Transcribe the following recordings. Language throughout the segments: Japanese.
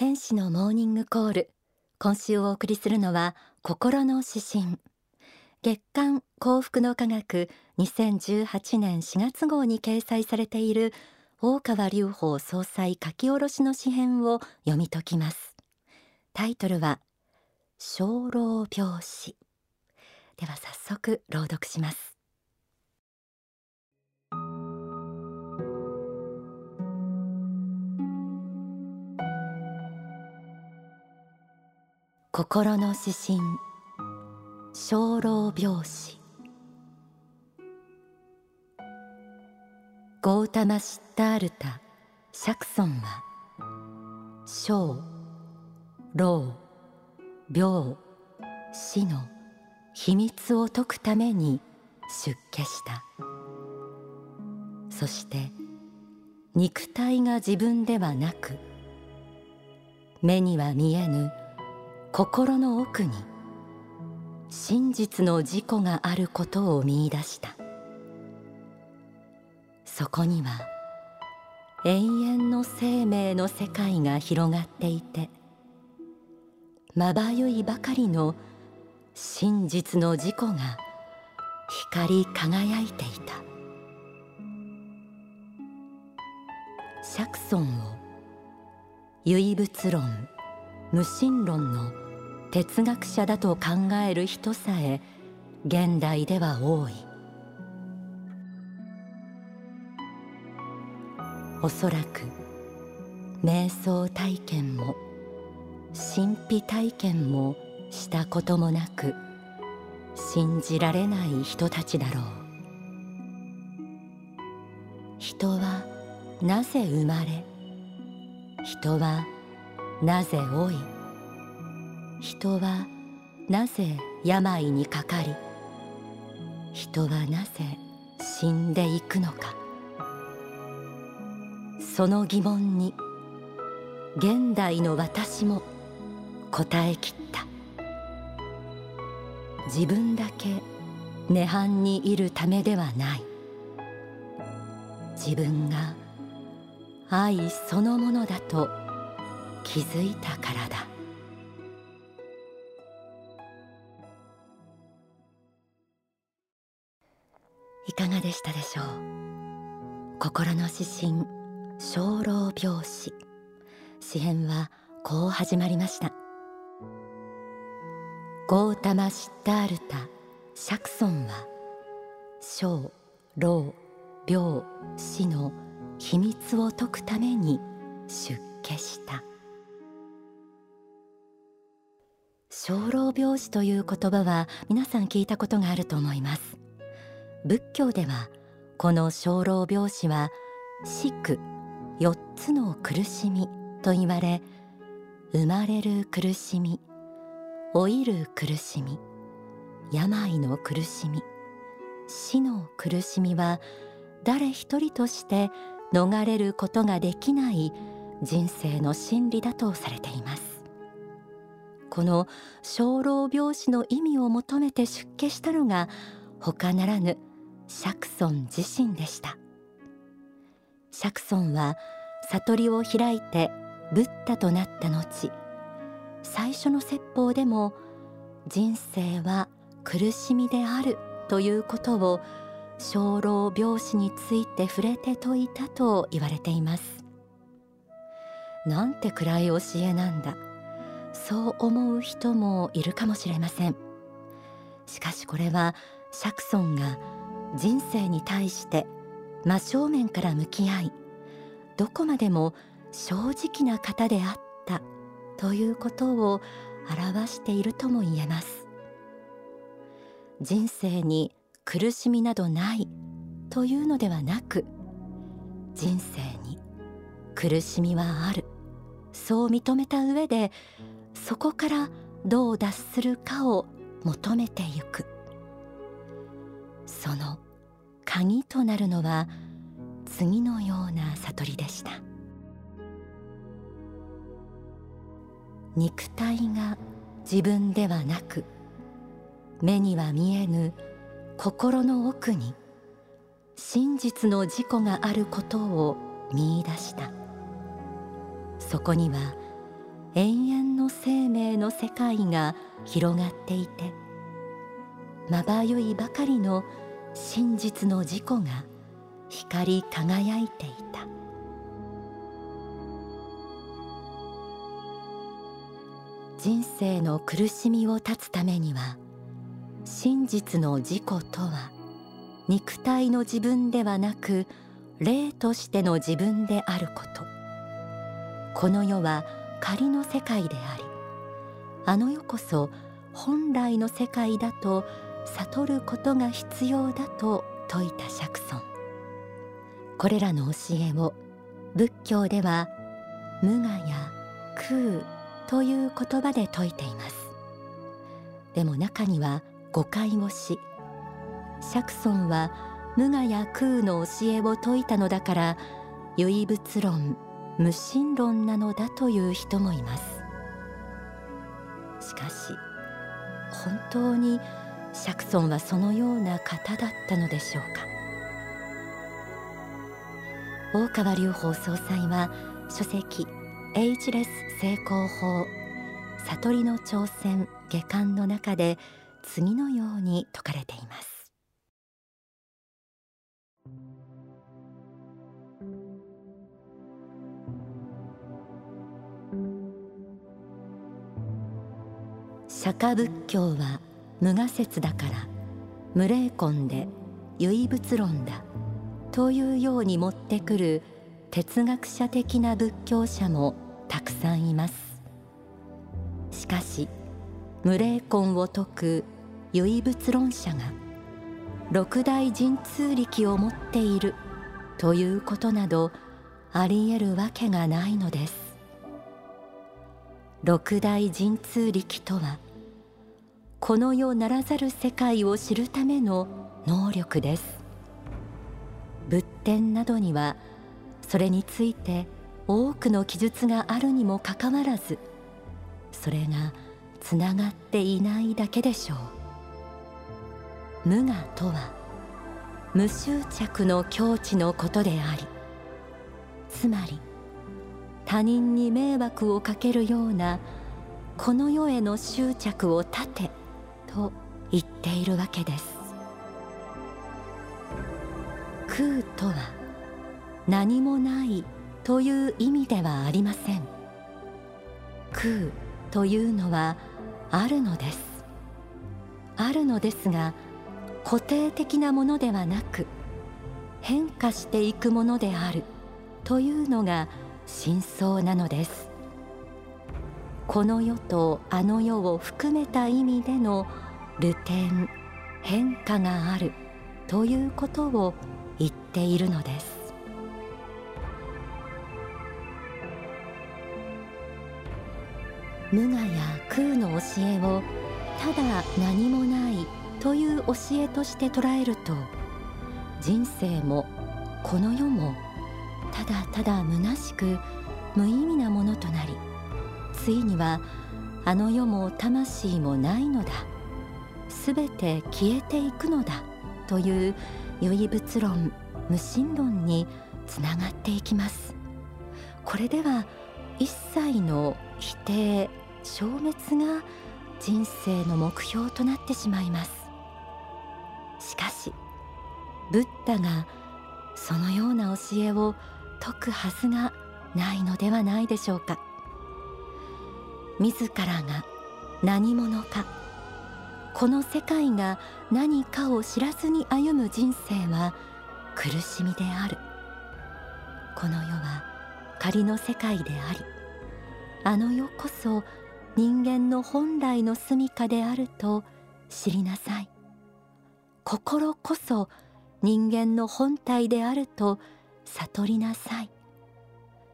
天使のモーニングコール。今週お送りするのは心の指針。月刊幸福の科学2018年4月号に掲載されている大川隆法総裁書き下ろしの詩編を読み解きます。タイトルは生老病死。では早速朗読します。心の指針。生老病死。ゴータマ・シッタールタ・シャクソンは生老病死の秘密を解くために出家した。そして肉体が自分ではなく目には見えぬ心の奥に真実の自己があることを見出した。そこには永遠の生命の世界が広がっていてまばゆいばかりの真実の自己が光り輝いていた。シャクソンを唯物論無神論の哲学者だと考える人さえ現代では多い。おそらく瞑想体験も神秘体験もしたこともなく信じられない人たちだろう。人はなぜ生まれ人はなぜ老い人はなぜ病にかかり人はなぜ死んでいくのか。その疑問に現代の私も答えきった。自分だけ涅槃にいるためではない。自分が愛そのものだと気づいたからだ。いかがでしたでしょう？心の指針生老病死。詩編はこう始まりました。ゴータマ・シッタールタ・シャクソンは生老病死の秘密を解くために出家した。生老病死という言葉は皆さん聞いたことがあると思います。仏教ではこの生老病死は死苦4つの苦しみと言われ生まれる苦しみ老いる苦しみ病の苦しみ死の苦しみは誰一人として逃れることができない人生の真理だとされています。この生老病死の意味を求めて出家したのが他ならぬシャクソン自身でした。シャクソンは悟りを開いてブッダとなった後最初の説法でも人生は苦しみであるということを生老病死について触れて説いたと言われています。なんて暗い教えなんだ。そう思う人もいるかもしれません。しかしこれはシャクソンが人生に対して真正面から向き合いどこまでも正直な方であったということを表しているとも言えます。人生に苦しみなどないというのではなく人生に苦しみはあるそう認めた上でそこからどう脱するかを求めてゆく。その鍵となるのは次のような悟りでした。肉体が自分ではなく目には見えぬ心の奥に真実の自己があることを見出した。そこには永遠の生命の世界が広がっていてまばゆいばかりの真実の自己が光り輝いていた。人生の苦しみを断つためには真実の自己とは肉体の自分ではなく霊としての自分であること。この世は仮の世界でありあの世こそ本来の世界だと悟ることが必要だと説いた釈尊。これらの教えを仏教では無我や空という言葉で説いています。でも中には誤解をし釈尊は無我や空の教えを説いたのだから唯物論無神論なのだという人もいます。しかし本当に釈尊はそのような方だったのでしょうか。大川隆法総裁は書籍エイジレス成功法悟りの挑戦下巻の中で次のように説かれています。釈迦仏教は無我説だから無霊根で唯物論だ。というように持ってくる哲学者的な仏教者もたくさんいます。しかし無霊根を説く唯物論者が六大神通力を持っているということなどあり得るわけがないのです。六大神通力とはこの世ならざる世界を知るための能力です。仏典などにはそれについて多くの記述があるにもかかわらずそれがつながっていないだけでしょう。無我とは無執着の境地のことでありつまり他人に迷惑をかけるようなこの世への執着を立てと言っているわけです。空とは何もないという意味ではありません。空というのはあるのです。あるのですが固定的なものではなく変化していくものであるというのが真相なのです。この世とあの世を含めた意味での流転変化があるということを言っているのです。無我や空の教えをただ何もないという教えとして捉えると人生もこの世もただただ虚しく無意味なものとなりついにはあの世も魂もないのだ。すべて消えていくのだ。という唯物論無神論につながっていきます。これでは一切の否定消滅が人生の目標となってしまいます。しかしブッダがそのような教えを説くはずがないのではないでしょうか。自らが何者か。この世界が何かを知らずに歩む人生は苦しみである。この世は仮の世界でありあの世こそ人間の本来の住処であると知りなさい。心こそ人間の本体であると悟りなさい。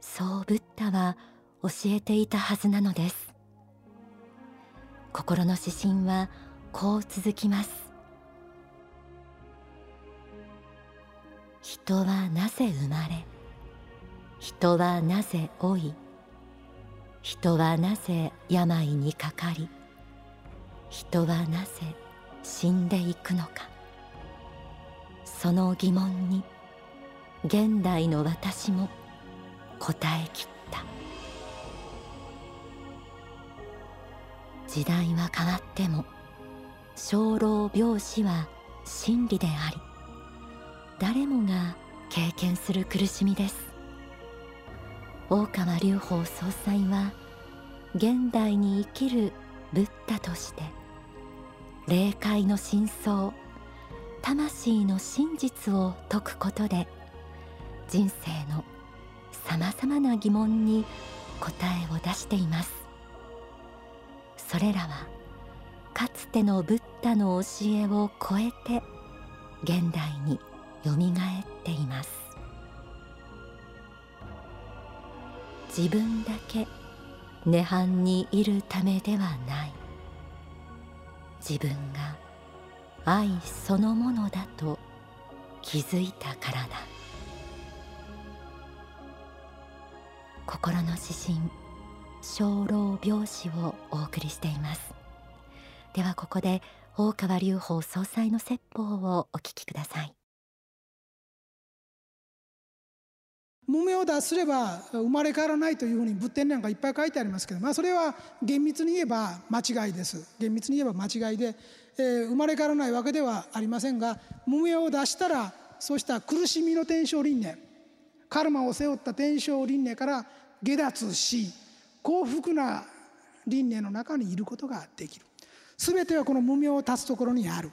そうブッダは教えていたはずなのです。心の指針はこう続きます。人はなぜ生まれ人はなぜ老い人はなぜ病にかかり人はなぜ死んでいくのか。その疑問に現代の私も答えきった。時代は変わっても生老病死は真理であり誰もが経験する苦しみです。大川隆法総裁は現代に生きるブッダとして霊界の真相魂の真実を説くことで人生のさまざまな疑問に答えを出しています。それらはかつてのブッダの教えを超えて現代によみがえっています。自分だけ涅槃にいるためではない。自分が愛そのものだと気づいたからだ。心の指針生老病死をお送りしています。ではここで大川隆法総裁の説法をお聞きください。無名を脱すれば生まれ変わらないというふうに仏典なんかいっぱい書いてありますけど、まあ、それは厳密に言えば間違いです。厳密に言えば間違いで、えー、生まれ変わらないわけではありませんが無名を出したらそうした苦しみの天正輪廻カルマを背負った天正輪廻から下脱し幸福な輪廻の中にいることができる。全てはこの無名を断つところにある。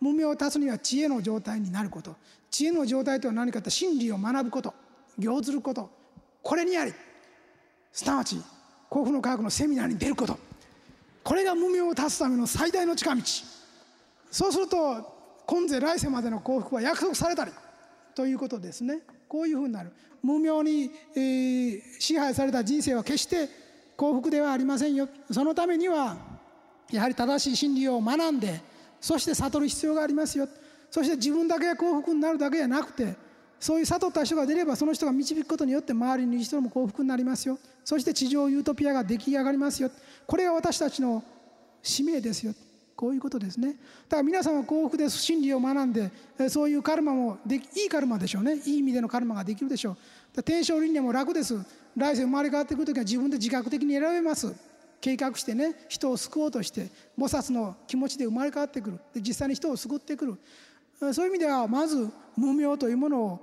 無名を断つには知恵の状態になること。知恵の状態とは何かと真理を学ぶこと。行ずること。これにあり。すなわち幸福の科学のセミナーに出ること。これが無名を断つための最大の近道。そうすると今世来世までの幸福は約束されたり。ということですね。こういうふうになる。無名に、えー、支配された人生は決して幸福ではありませんよ。そのためにはやはり正しい真理を学んでそして悟る必要がありますよ。そして自分だけが幸福になるだけじゃなくてそういう悟った人が出ればその人が導くことによって周りにいる人も幸福になりますよ。そして地上ユートピアが出来上がりますよ。これが私たちの使命ですよ。こういうことですね。だから皆さんは幸福です真理を学んでそういうカルマもでいいカルマでしょうね。いい意味でのカルマができるでしょう。天正輪廻も楽です。来世生まれ変わってくる時は自分で自覚的に選べます。計画してね人を救おうとして菩薩の気持ちで生まれ変わってくる。で実際に人を救ってくる。そういう意味ではまず無名というものを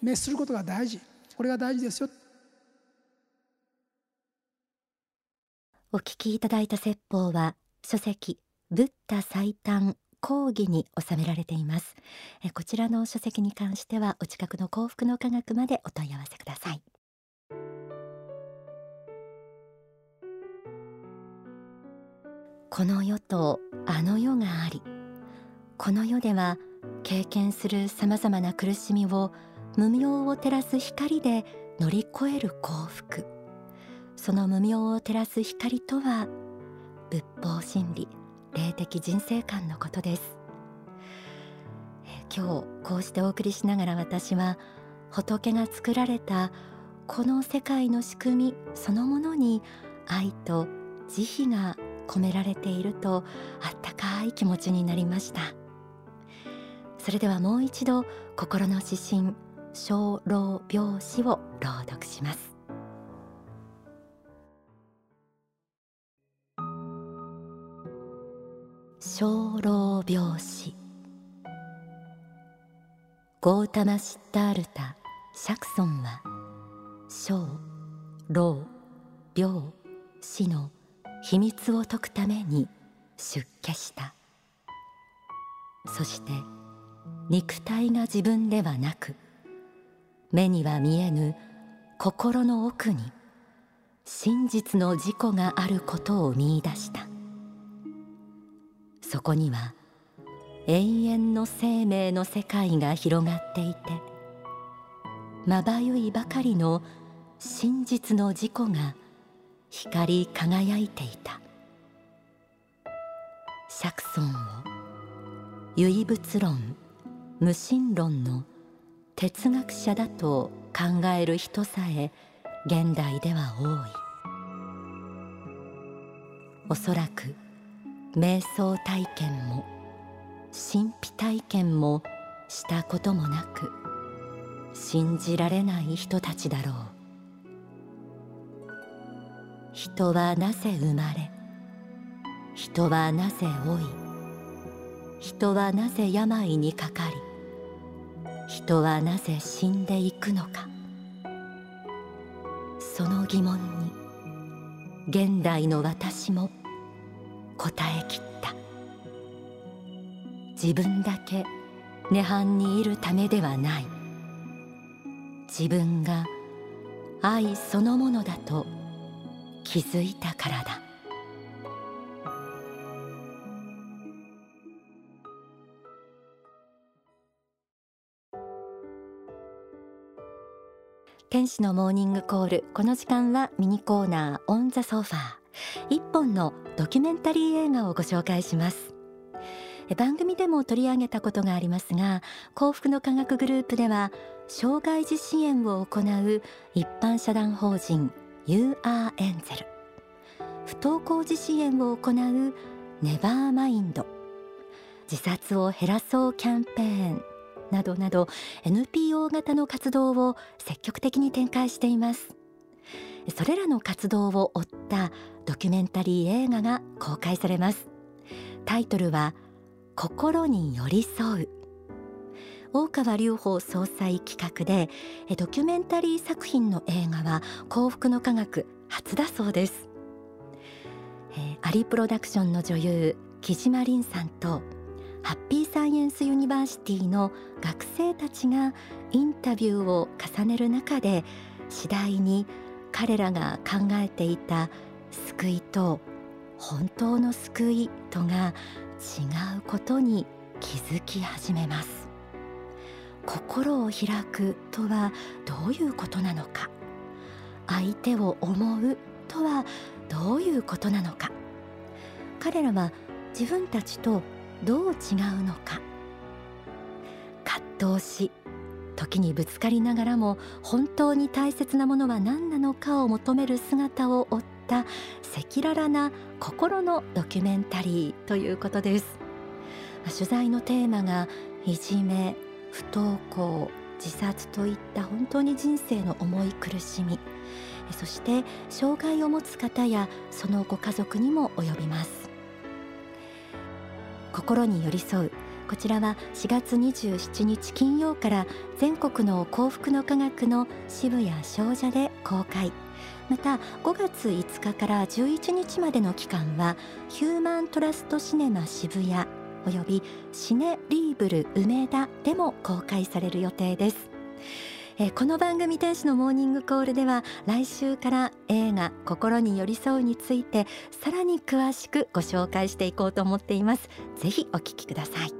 滅することが大事。これが大事ですよ。お聞きいただいた説法は書籍。ブッダ最短講義に収められています。えこちらの書籍に関してはお近くの幸福の科学までお問い合わせください。この世とあの世がありこの世では経験するさまざまな苦しみを無明を照らす光で乗り越える幸福。その無明を照らす光とは仏法真理。霊的人生観のことです。今日こうしてお送りしながら私は仏が作られたこの世界の仕組みそのものに愛と慈悲が込められているとあったかい気持ちになりました。それではもう一度心の指針小老病死を朗読します。小老病死。ゴータマ・シッタールタ・シャクソンは小老病死の秘密を解くために出家した。そして肉体が自分ではなく目には見えぬ心の奥に真実の自己があることを見いだした。そこには永遠の生命の世界が広がっていてまばゆいばかりの真実の自己が光り輝いていた。釈尊を唯物論無神論の哲学者だと考える人さえ現代では多い。おそらく瞑想体験も神秘体験もしたこともなく信じられない人たちだろう。人はなぜ生まれ人はなぜ老い人はなぜ病にかかり人はなぜ死んでいくのか。その疑問に現代の私も答えきった。自分だけ涅槃にいるためではない。自分が愛そのものだと気づいたからだ。天使のモーニングコール。この時間はミニコーナーオンザソファー。一本のドキュメンタリー映画をご紹介します。番組でも取り上げたことがありますが幸福の科学グループでは障害児支援を行う一般社団法人 UR エンゼル。不登校児支援を行うネバーマインド。自殺を減らそうキャンペーン。などなど NPO 型の活動を積極的に展開しています。それらの活動を追ったドキュメンタリー映画が公開されます。タイトルは心に寄り添う。大川隆法総裁企画でドキュメンタリー作品の映画は幸福の科学初だそうです、えー、アリプロダクションの女優木島凛さんとハッピーサイエンスユニバーシティの学生たちがインタビューを重ねる中で次第に彼らが考えていた救いと本当の救いとが違うことに気づき始めます。心を開くとはどういうことなのか。相手を思うとはどういうことなのか。彼らは自分たちとどう違うのか。葛藤し時にぶつかりながらも本当に大切なものは何なのかを求める姿を追った赤裸々な心のドキュメンタリーということです。取材のテーマがいじめ不登校自殺といった本当に人生の重い苦しみそして障害を持つ方やそのご家族にも及びます。心に寄り添うこちらは4月27日金曜から全国の幸福の科学の渋谷商社で公開。また5月5日から11日までの期間はヒューマントラストシネマ渋谷およびシネリーブル梅田でも公開される予定です。えこの番組天使のモーニングコールでは来週から映画心に寄り添うについてさらに詳しくご紹介していこうと思っています。ぜひお聞きください。